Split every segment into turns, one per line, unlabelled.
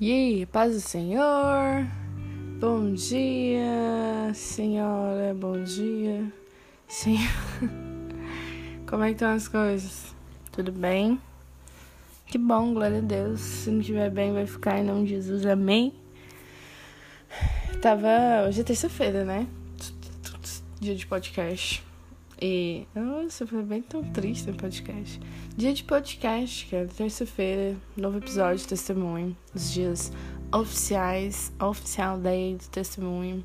E aí, paz do Senhor, bom dia, senhora, bom dia, senhor. Como é que estão as coisas? Tudo bem? Que bom, glória a Deus. Se não estiver bem, vai ficar em nome de Jesus, amém. Tava. Hoje é terça-feira, né? Dia de podcast. E. Nossa, foi bem tão triste o podcast. Dia de podcast, cara. Terça-feira, novo episódio de testemunho. Os dias oficiais, oficial day do testemunho.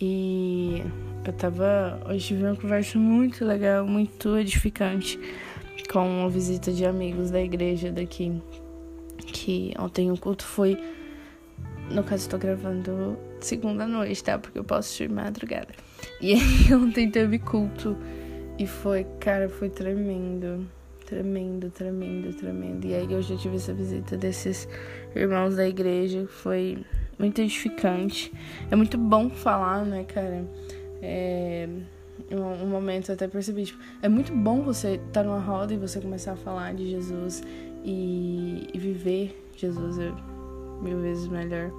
E eu tava. Hoje tive uma conversa muito legal, muito edificante com uma visita de amigos da igreja daqui. Que ontem o culto foi. No caso, estou gravando segunda noite, tá? Porque eu posso de madrugada. E aí ontem teve culto e foi, cara, foi tremendo. Tremendo, tremendo, tremendo. E aí eu tive essa visita desses irmãos da igreja, foi muito edificante. É muito bom falar, né, cara? É um, um momento eu até percebi, tipo, é muito bom você estar tá numa roda e você começar a falar de Jesus e, e viver Jesus é mil vezes melhor.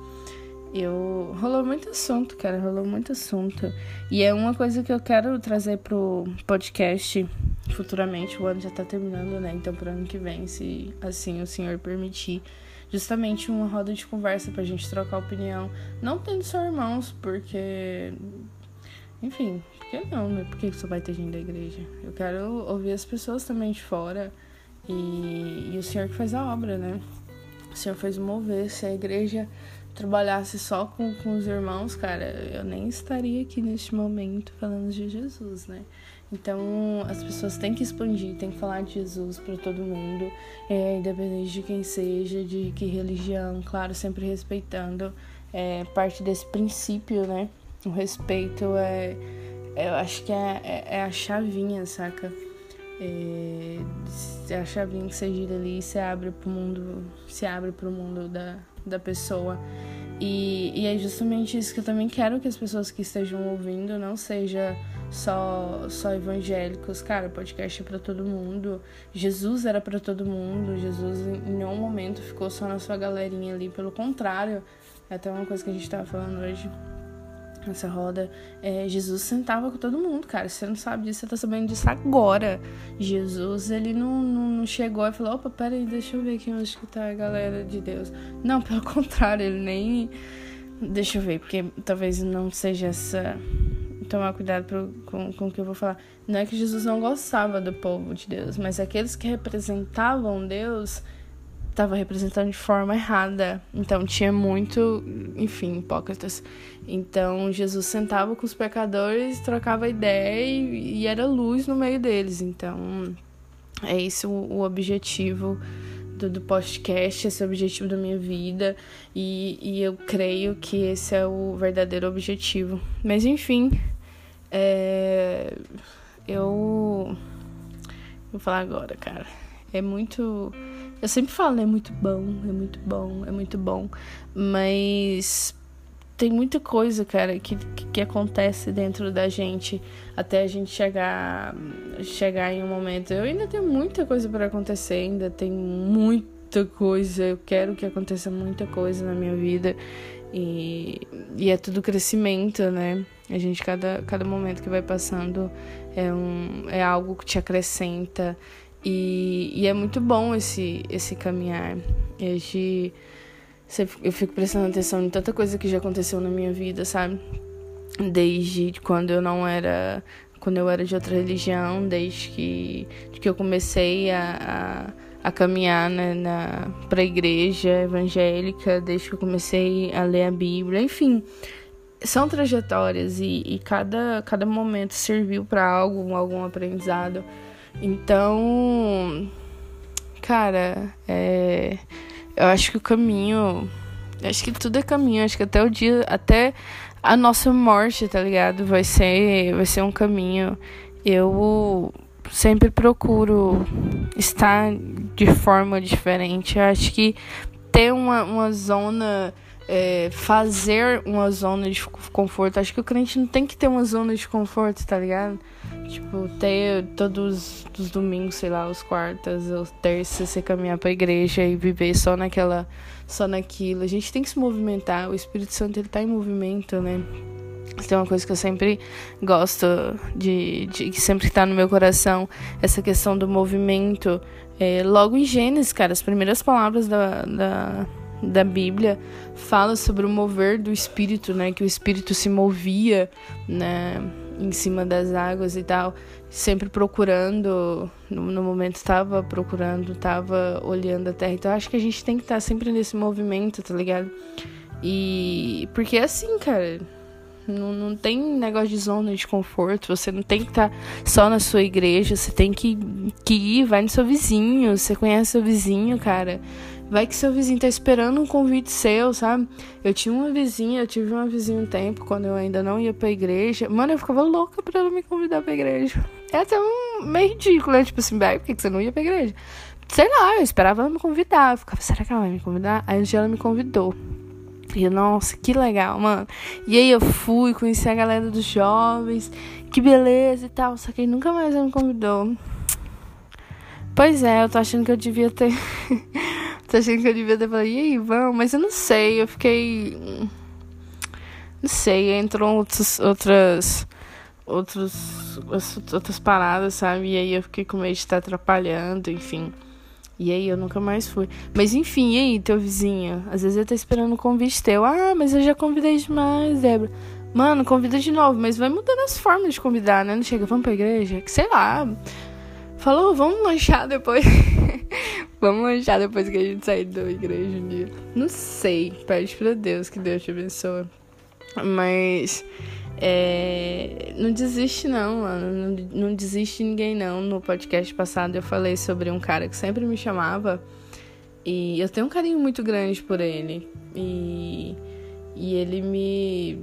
Eu rolou muito assunto, cara, rolou muito assunto. E é uma coisa que eu quero trazer pro podcast futuramente. O ano já tá terminando, né? Então pro ano que vem, se assim o senhor permitir, justamente uma roda de conversa pra gente trocar opinião, não tendo só irmãos, porque enfim, porque não, né? Por que só vai ter gente da igreja? Eu quero ouvir as pessoas também de fora e, e o senhor que faz a obra, né? O senhor fez mover, se a igreja trabalhasse só com, com os irmãos, cara, eu nem estaria aqui neste momento falando de Jesus, né? Então, as pessoas têm que expandir, têm que falar de Jesus para todo mundo, é, independente de quem seja, de que religião, claro, sempre respeitando é, parte desse princípio, né? O respeito é, é eu acho que é, é, é a chavinha, saca? É, a chavinha que você gira ali, você abre pro mundo, se abre pro mundo da, da pessoa. E, e é justamente isso que eu também quero que as pessoas que estejam ouvindo não seja só só evangélicos. Cara, podcast é para todo mundo. Jesus era para todo mundo. Jesus em nenhum momento ficou só na sua galerinha ali. Pelo contrário, é até uma coisa que a gente tava falando hoje nessa roda, é, Jesus sentava com todo mundo, cara. Se você não sabe disso, você tá sabendo disso agora. Jesus, ele não, não, não chegou e falou: opa, peraí, deixa eu ver aqui onde que tá a galera de Deus. Não, pelo contrário, ele nem. Deixa eu ver, porque talvez não seja essa. Tomar cuidado pro, com, com o que eu vou falar. Não é que Jesus não gostava do povo de Deus, mas aqueles que representavam Deus estava representando de forma errada. Então tinha muito, enfim, hipócritas. Então Jesus sentava com os pecadores, trocava ideia e, e era luz no meio deles. Então é esse o, o objetivo do, do, podcast, esse é o objetivo da minha vida e, e eu creio que esse é o verdadeiro objetivo. Mas enfim, é, eu vou falar agora, cara. É muito eu sempre falo, é muito bom, é muito bom, é muito bom. Mas tem muita coisa, cara, que, que acontece dentro da gente até a gente chegar, chegar em um momento. Eu ainda tenho muita coisa para acontecer, ainda tem muita coisa. Eu quero que aconteça muita coisa na minha vida. E, e é tudo crescimento, né? A gente, cada, cada momento que vai passando é, um, é algo que te acrescenta. E, e é muito bom esse, esse caminhar. Esse, eu fico prestando atenção em tanta coisa que já aconteceu na minha vida, sabe? Desde quando eu não era. Quando eu era de outra religião, desde que, que eu comecei a, a, a caminhar né, na, pra igreja evangélica, desde que eu comecei a ler a Bíblia, enfim são trajetórias e, e, cada, cada momento serviu para algo, algum aprendizado. Então, cara, é, eu acho que o caminho. Acho que tudo é caminho. Acho que até o dia. Até a nossa morte, tá ligado? Vai ser, vai ser um caminho. Eu sempre procuro estar de forma diferente. Eu acho que ter uma, uma zona é, fazer uma zona de conforto. Acho que o crente não tem que ter uma zona de conforto, tá ligado? Tipo, ter todos os domingos, sei lá, os quartas, os terças, você caminhar pra igreja e viver só naquela, só naquilo. A gente tem que se movimentar. O Espírito Santo, ele tá em movimento, né? Tem uma coisa que eu sempre gosto de, de que sempre está no meu coração, essa questão do movimento. É, logo em Gênesis, cara, as primeiras palavras da, da, da Bíblia falam sobre o mover do Espírito, né? Que o Espírito se movia, né? Em cima das águas e tal, sempre procurando, no, no momento estava procurando, estava olhando a terra. Então acho que a gente tem que estar tá sempre nesse movimento, tá ligado? E porque é assim, cara, não, não tem negócio de zona de conforto. Você não tem que estar tá só na sua igreja. Você tem que, que ir, vai no seu vizinho. Você conhece seu vizinho, cara. Vai que seu vizinho tá esperando um convite seu, sabe? Eu tinha uma vizinha, eu tive uma vizinha um tempo, quando eu ainda não ia pra igreja. Mano, eu ficava louca pra ela me convidar pra igreja. É até um meio ridículo, né? Tipo assim, por que você não ia pra igreja? Sei lá, eu esperava ela me convidar. Eu ficava, será que ela vai me convidar? Aí um dia ela me convidou. E eu, nossa, que legal, mano. E aí eu fui, conheci a galera dos jovens, que beleza e tal. Só que nunca mais ela me convidou. Pois é, eu tô achando que eu devia ter. tô achando que eu devia ter falado, e aí, vamos? Mas eu não sei, eu fiquei. Não sei, entrou outros, outras. Outros, outras paradas, sabe? E aí eu fiquei com medo de estar atrapalhando, enfim. E aí eu nunca mais fui. Mas enfim, e aí, teu vizinho? Às vezes ele tá esperando um convite teu. Ah, mas eu já convidei demais, Débora. Mano, convida de novo, mas vai mudando as formas de convidar, né? Não chega, vamos pra igreja? Que sei lá. Falou, vamos lanchar depois. vamos lanchar depois que a gente sair da igreja um dia. Não sei. Pede pra Deus que Deus te abençoe. Mas. É, não desiste não, mano. Não, não desiste ninguém não. No podcast passado eu falei sobre um cara que sempre me chamava e eu tenho um carinho muito grande por ele. E, e ele me.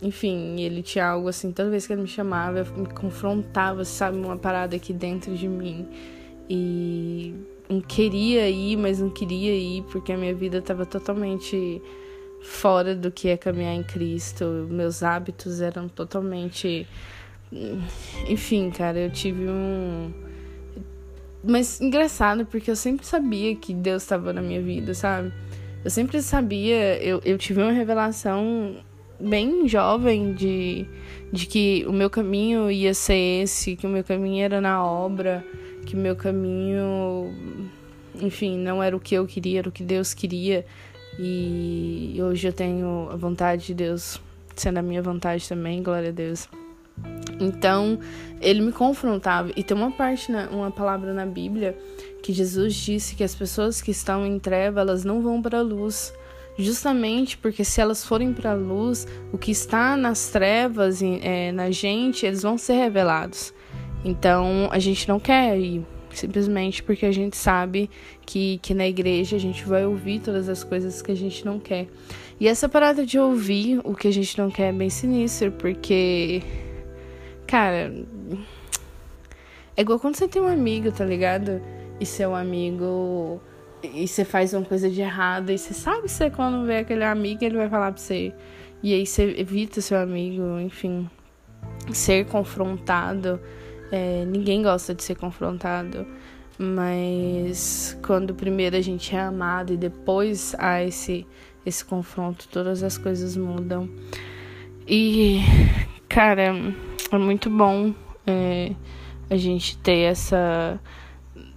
Enfim, ele tinha algo assim, toda vez que ele me chamava, me confrontava, sabe, uma parada aqui dentro de mim. E não queria ir, mas não queria ir porque a minha vida tava totalmente fora do que é caminhar em Cristo. Meus hábitos eram totalmente. Enfim, cara, eu tive um. Mas engraçado, porque eu sempre sabia que Deus estava na minha vida, sabe? Eu sempre sabia, eu, eu tive uma revelação bem jovem de, de que o meu caminho ia ser esse, que o meu caminho era na obra, que meu caminho, enfim, não era o que eu queria, era o que Deus queria. E hoje eu tenho a vontade de Deus sendo a minha vontade também, glória a Deus. Então, ele me confrontava. E tem uma parte, na, uma palavra na Bíblia que Jesus disse que as pessoas que estão em treva, elas não vão para a luz. Justamente porque se elas forem para a luz, o que está nas trevas, é, na gente, eles vão ser revelados. Então, a gente não quer ir simplesmente porque a gente sabe que, que na igreja a gente vai ouvir todas as coisas que a gente não quer. E essa parada de ouvir o que a gente não quer é bem sinistro, porque. Cara. É igual quando você tem um amigo, tá ligado? E seu amigo. E você faz uma coisa de errado. E você sabe que você, quando vê aquele amigo, ele vai falar pra você. E aí você evita seu amigo, enfim. Ser confrontado é, ninguém gosta de ser confrontado, mas quando primeiro a gente é amado e depois há esse, esse confronto, todas as coisas mudam. E, cara, é muito bom é, a gente ter essa.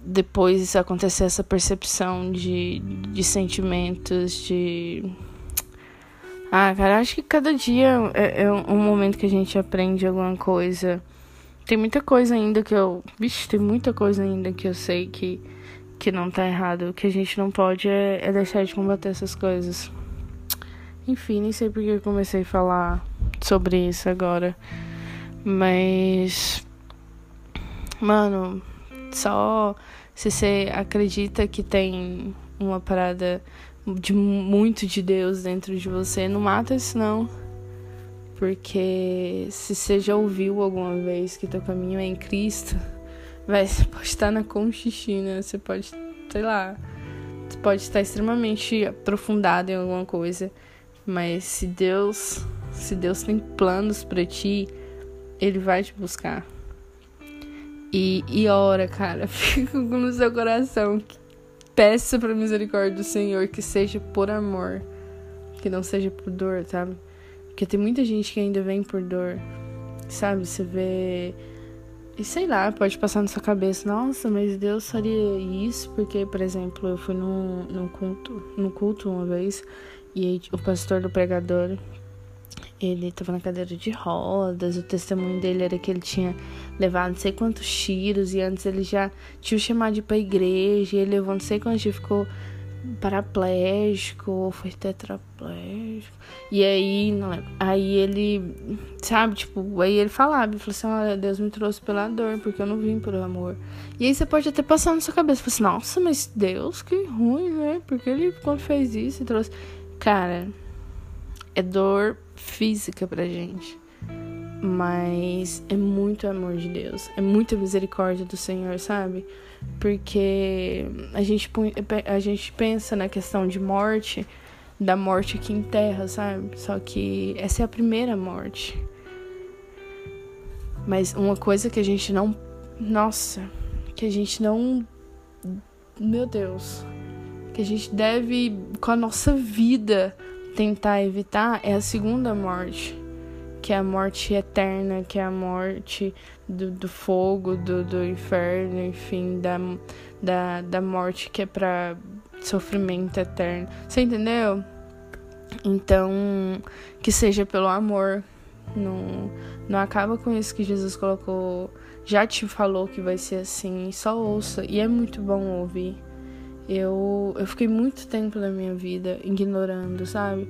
Depois acontecer essa percepção de, de sentimentos, de. Ah, cara, acho que cada dia é, é um momento que a gente aprende alguma coisa tem muita coisa ainda que eu. Vixe, tem muita coisa ainda que eu sei que, que não tá errado. O que a gente não pode é, é deixar de combater essas coisas. Enfim, nem sei porque eu comecei a falar sobre isso agora. Mas. Mano, só se você acredita que tem uma parada de muito de Deus dentro de você, não mata isso não. Porque se você já ouviu alguma vez que teu caminho é em Cristo, vai, você pode estar na conchichina, você pode, sei lá, você pode estar extremamente aprofundado em alguma coisa, Mas se Deus, se Deus tem planos para ti, ele vai te buscar. E, e ora, cara, fica no seu coração. Peça pra misericórdia do Senhor que seja por amor, que não seja por dor, sabe? Porque tem muita gente que ainda vem por dor, sabe? Você vê. E sei lá, pode passar na sua cabeça, nossa, mas Deus faria isso, porque, por exemplo, eu fui num, num culto, num culto uma vez, e o pastor do pregador, ele estava na cadeira de rodas, o testemunho dele era que ele tinha levado não sei quantos tiros, e antes ele já tinha chamado de ir pra igreja, e ele levou não sei quantos tiros, ficou paraplégico, ou foi tetraplégico. E aí, não lembro. Aí ele, sabe, tipo, aí ele falava, ele falou assim: Olha, Deus me trouxe pela dor, porque eu não vim por amor. E aí você pode até passar na sua cabeça, assim, nossa, mas Deus, que ruim, né? Porque ele, quando fez isso, trouxe. Cara, é dor física pra gente. Mas é muito amor de Deus. É muita misericórdia do Senhor, sabe? Porque a gente, a gente pensa na questão de morte, da morte aqui em terra, sabe? Só que essa é a primeira morte. Mas uma coisa que a gente não. Nossa, que a gente não. Meu Deus que a gente deve, com a nossa vida, tentar evitar é a segunda morte, que é a morte eterna, que é a morte do, do fogo, do, do inferno, enfim, da, da, da morte que é para sofrimento eterno. Você entendeu? Então, que seja pelo amor. Não, não acaba com isso que Jesus colocou. Já te falou que vai ser assim. Só ouça. E é muito bom ouvir. Eu, eu fiquei muito tempo da minha vida ignorando, sabe?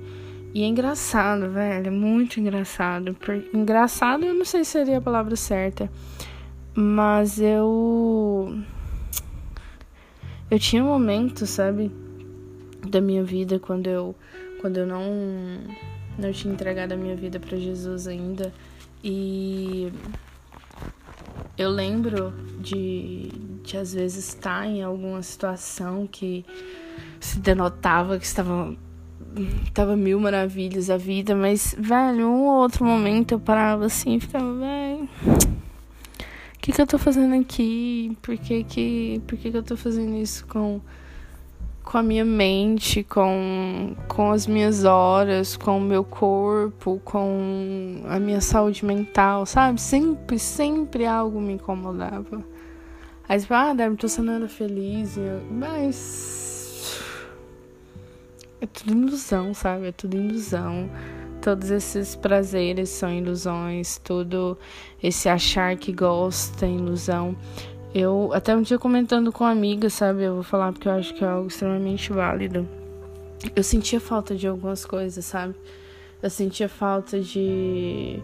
E é engraçado, velho, é muito engraçado. Engraçado eu não sei se seria a palavra certa, mas eu. Eu tinha um momento, sabe, da minha vida quando eu, quando eu não, não tinha entregado a minha vida para Jesus ainda. E eu lembro de, de às vezes estar em alguma situação que se denotava que estava tava mil maravilhas a vida, mas, velho, um ou outro momento eu parava assim e ficava, velho, o que que eu tô fazendo aqui? Por que que, por que que eu tô fazendo isso com com a minha mente, com, com as minhas horas, com o meu corpo, com a minha saúde mental, sabe? Sempre, sempre algo me incomodava. Aí você fala, ah, Débora, tô sendo feliz, mas. É tudo ilusão, sabe? É tudo ilusão. Todos esses prazeres são ilusões, tudo esse achar que gosta é ilusão. Eu até um dia comentando com uma amiga, sabe? Eu vou falar porque eu acho que é algo extremamente válido. Eu sentia falta de algumas coisas, sabe? Eu sentia falta de.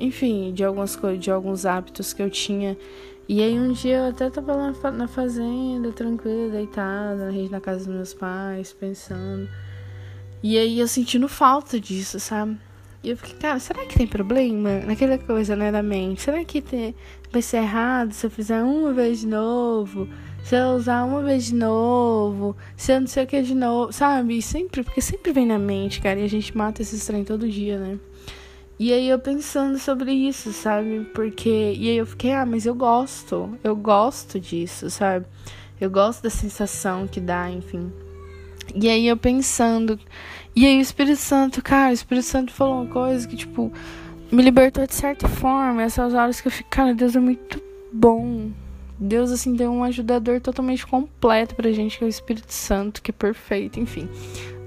Enfim, de algumas coisas, de alguns hábitos que eu tinha. E aí um dia eu até tava lá na fazenda, tranquila, deitada, na casa dos meus pais, pensando. E aí eu sentindo falta disso, sabe? E eu fiquei, cara, será que tem problema naquela coisa, né, da mente? Será que vai ser errado se eu fizer uma vez de novo? Se eu usar uma vez de novo? Se eu não sei o que de novo? Sabe? sempre, porque sempre vem na mente, cara, e a gente mata esse trem todo dia, né? E aí eu pensando sobre isso, sabe? Porque. E aí eu fiquei, ah, mas eu gosto. Eu gosto disso, sabe? Eu gosto da sensação que dá, enfim. E aí eu pensando. E aí o Espírito Santo, cara, o Espírito Santo falou uma coisa que, tipo, me libertou de certa forma. Essas horas que eu fico, cara, Deus é muito bom. Deus, assim, deu um ajudador totalmente completo pra gente, que é o Espírito Santo, que é perfeito, enfim.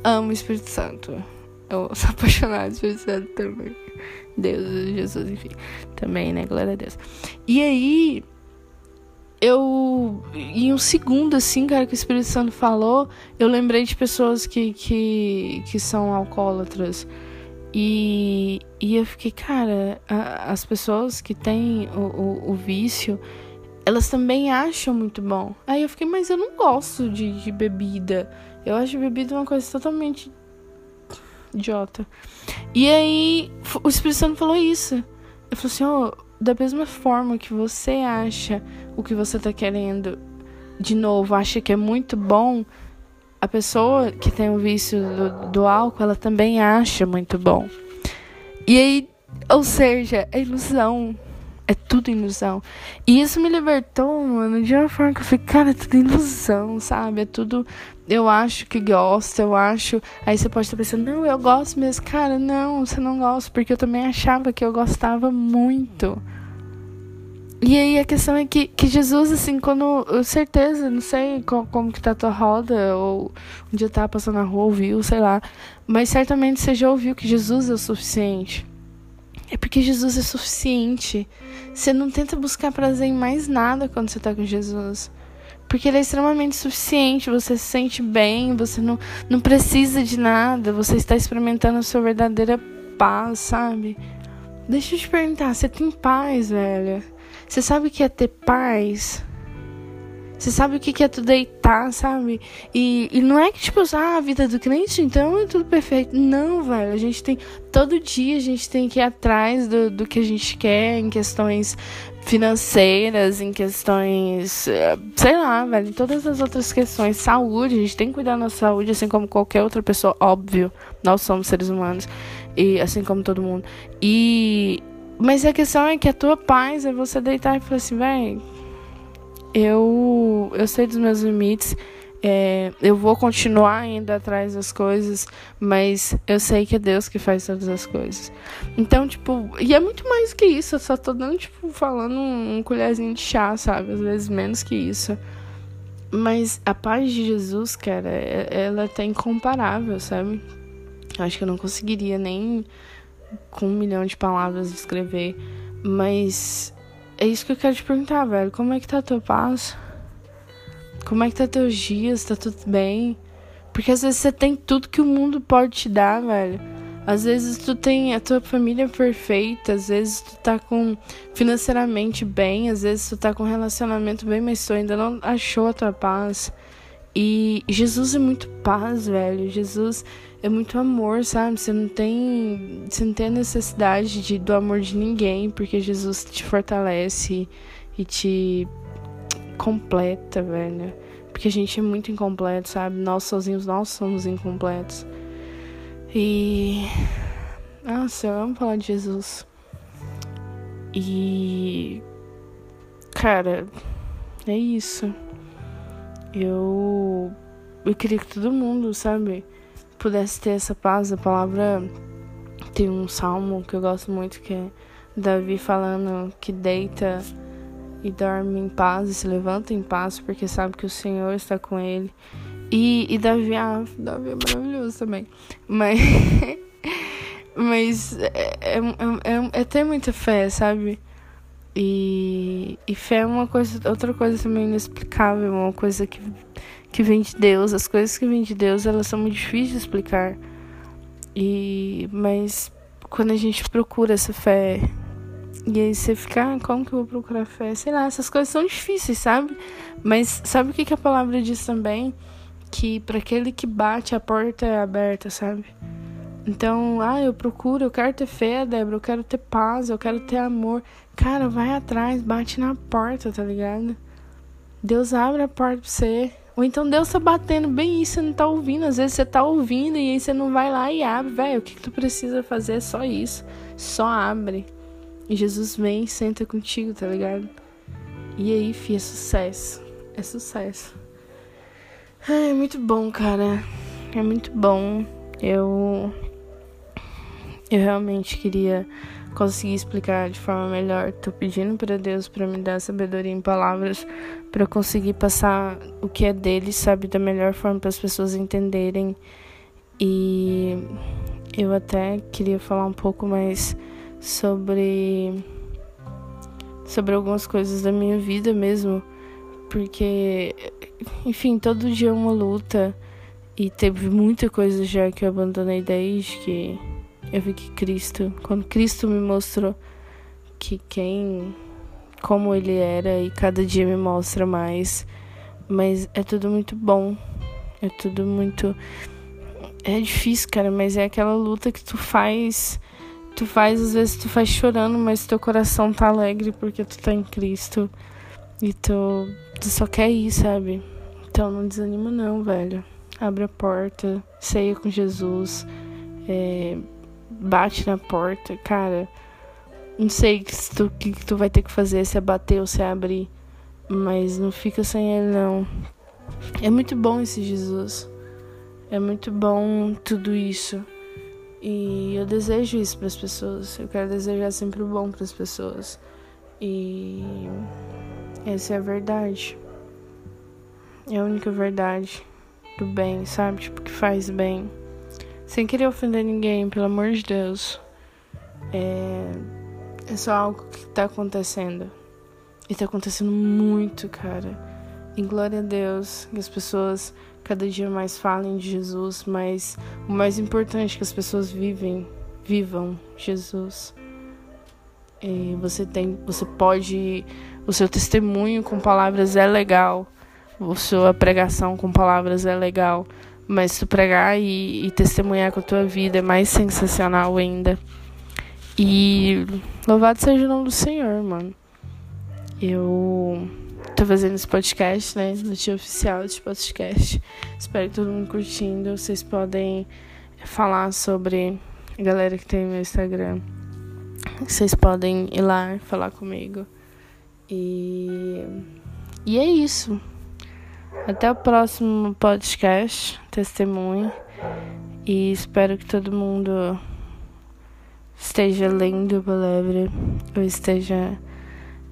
Amo o Espírito Santo. Eu sou apaixonada Espírito Santo também. Deus, Jesus, enfim. Também, né? Glória a Deus. E aí, eu, em um segundo, assim, cara, que o Espírito Santo falou, eu lembrei de pessoas que, que, que são alcoólatras. E, e eu fiquei, cara, a, as pessoas que têm o, o, o, vício, elas também acham muito bom. Aí eu fiquei, mas eu não gosto de, de bebida. Eu acho bebida uma coisa totalmente idiota. E aí o Espírito Santo falou isso. Eu falei assim, ó. Oh, da mesma forma que você acha o que você tá querendo, de novo, acha que é muito bom, a pessoa que tem o vício do, do álcool, ela também acha muito bom. E aí, ou seja, é ilusão. É tudo ilusão. E isso me libertou, mano, de uma forma que eu falei, cara, é tudo ilusão, sabe? É tudo. Eu acho que gosto, eu acho. Aí você pode estar pensando, não, eu gosto mesmo. Cara, não, você não gosta, porque eu também achava que eu gostava muito. E aí a questão é que, que Jesus, assim, quando. Eu certeza, não sei como, como que tá a tua roda, ou um dia tá passando na rua, ouviu, sei lá. Mas certamente você já ouviu que Jesus é o suficiente. É porque Jesus é suficiente. Você não tenta buscar prazer em mais nada quando você tá com Jesus. Porque ele é extremamente suficiente, você se sente bem, você não, não precisa de nada, você está experimentando a sua verdadeira paz, sabe? Deixa eu te perguntar, você tem paz, velho? Você sabe o que é ter paz? Você sabe o que é tu deitar, sabe? E, e não é que, tipo, ah, a vida do crente, então é tudo perfeito. Não, velho. A gente tem. Todo dia a gente tem que ir atrás do, do que a gente quer em questões financeiras, em questões. Eh, sei lá, velho. Em todas as outras questões. Saúde. A gente tem que cuidar da nossa saúde, assim como qualquer outra pessoa. Óbvio. Nós somos seres humanos. E assim como todo mundo. E. Mas a questão é que a tua paz é você deitar e falar assim, velho eu, eu sei dos meus limites. É, eu vou continuar indo atrás das coisas, mas eu sei que é Deus que faz todas as coisas. Então, tipo, e é muito mais que isso. Eu só tô dando, tipo, falando um, um colherzinho de chá, sabe? Às vezes menos que isso. Mas a paz de Jesus, cara, é, ela é incomparável, sabe? Acho que eu não conseguiria nem com um milhão de palavras descrever. Mas é isso que eu quero te perguntar, velho. Como é que tá a tua paz? Como é que tá teus dias? Tá tudo bem? Porque às vezes você tem tudo que o mundo pode te dar, velho. Às vezes tu tem a tua família perfeita, às vezes tu tá com financeiramente bem, às vezes tu tá com relacionamento bem, mas tu ainda não achou a tua paz. E Jesus é muito paz, velho. Jesus é muito amor, sabe? Você não tem, você não tem a necessidade de, do amor de ninguém, porque Jesus te fortalece e te completa, velho. Porque a gente é muito incompleto, sabe? Nós sozinhos, nós somos incompletos. E. Nossa, eu amo falar de Jesus. E. Cara, é isso. Eu. Eu queria que todo mundo, sabe? Pudesse ter essa paz. A palavra tem um salmo que eu gosto muito que é Davi falando que deita e dorme em paz e se levanta em paz porque sabe que o Senhor está com ele. E, e Davi, ah, Davi é maravilhoso também. Mas, mas é, é, é, é ter muita fé, sabe? E, e fé é uma coisa, outra coisa também inexplicável, uma coisa que que vem de Deus. As coisas que vêm de Deus, elas são muito difíceis de explicar. E mas quando a gente procura essa fé e aí você fica, ah, como que eu vou procurar fé? Sei lá, essas coisas são difíceis, sabe? Mas sabe o que, que a palavra diz também? Que para aquele que bate, a porta é aberta, sabe? Então, ah, eu procuro, eu quero ter fé, Débora, eu quero ter paz, eu quero ter amor. Cara, vai atrás, bate na porta, tá ligado? Deus abre a porta pra você. Ou então Deus tá batendo bem isso, você não tá ouvindo. Às vezes você tá ouvindo e aí você não vai lá e abre, velho. O que, que tu precisa fazer é só isso. Só abre. E Jesus vem e senta contigo, tá ligado? E aí, fi, é sucesso. É sucesso. É muito bom, cara. É muito bom. Eu. Eu realmente queria conseguir explicar de forma melhor. Tô pedindo para Deus para me dar sabedoria em palavras para conseguir passar o que é dele, sabe, da melhor forma para as pessoas entenderem. E eu até queria falar um pouco mais sobre sobre algumas coisas da minha vida mesmo, porque enfim, todo dia é uma luta e teve muita coisa já que eu abandonei desde que eu vi que Cristo, quando Cristo me mostrou que quem, como Ele era, e cada dia me mostra mais, mas é tudo muito bom, é tudo muito. É difícil, cara, mas é aquela luta que tu faz. Tu faz, às vezes tu faz chorando, mas teu coração tá alegre porque tu tá em Cristo. E tu, tu só quer ir, sabe? Então não desanima não, velho. abre a porta, ceia com Jesus, é, bate na porta, cara. Não sei o que, tu, que, tu vai ter que fazer, se é bater ou se é abrir. Mas não fica sem ele, não. É muito bom esse Jesus. É muito bom tudo isso. E eu desejo isso para as pessoas. Eu quero desejar sempre o bom para as pessoas. E essa é a verdade. É a única verdade do bem, sabe? Tipo, que faz bem. Sem querer ofender ninguém, pelo amor de Deus. É, é só algo que tá acontecendo. E tá acontecendo muito, cara. E glória a Deus que as pessoas cada dia mais falem de Jesus, mas o mais importante é que as pessoas vivem, vivam Jesus. E você tem, você pode, o seu testemunho com palavras é legal, a sua pregação com palavras é legal, mas tu pregar e, e testemunhar com a tua vida é mais sensacional ainda. E louvado seja o nome do Senhor, mano. Eu tô fazendo esse podcast, né? No dia oficial desse podcast. Espero que todo mundo curtindo. Vocês podem falar sobre a galera que tem meu Instagram. Vocês podem ir lá falar comigo. E, e é isso. Até o próximo podcast, testemunho. E espero que todo mundo esteja lendo a palavra ou esteja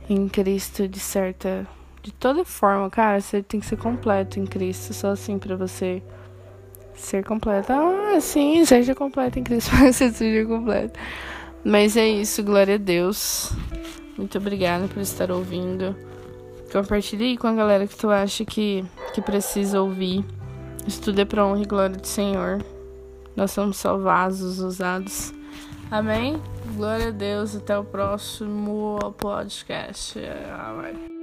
em Cristo de certa. De toda forma, cara, você tem que ser completo em Cristo. Só assim para você ser completo. Ah, sim, seja completo em Cristo, para você seja completo. Mas é isso, glória a Deus. Muito obrigada por estar ouvindo. Compartilhe com a galera que tu acha que, que precisa ouvir. Isso tudo é pra honra e glória do Senhor. Nós somos só vasos usados. Amém? Glória a Deus. Até o próximo podcast. Amém.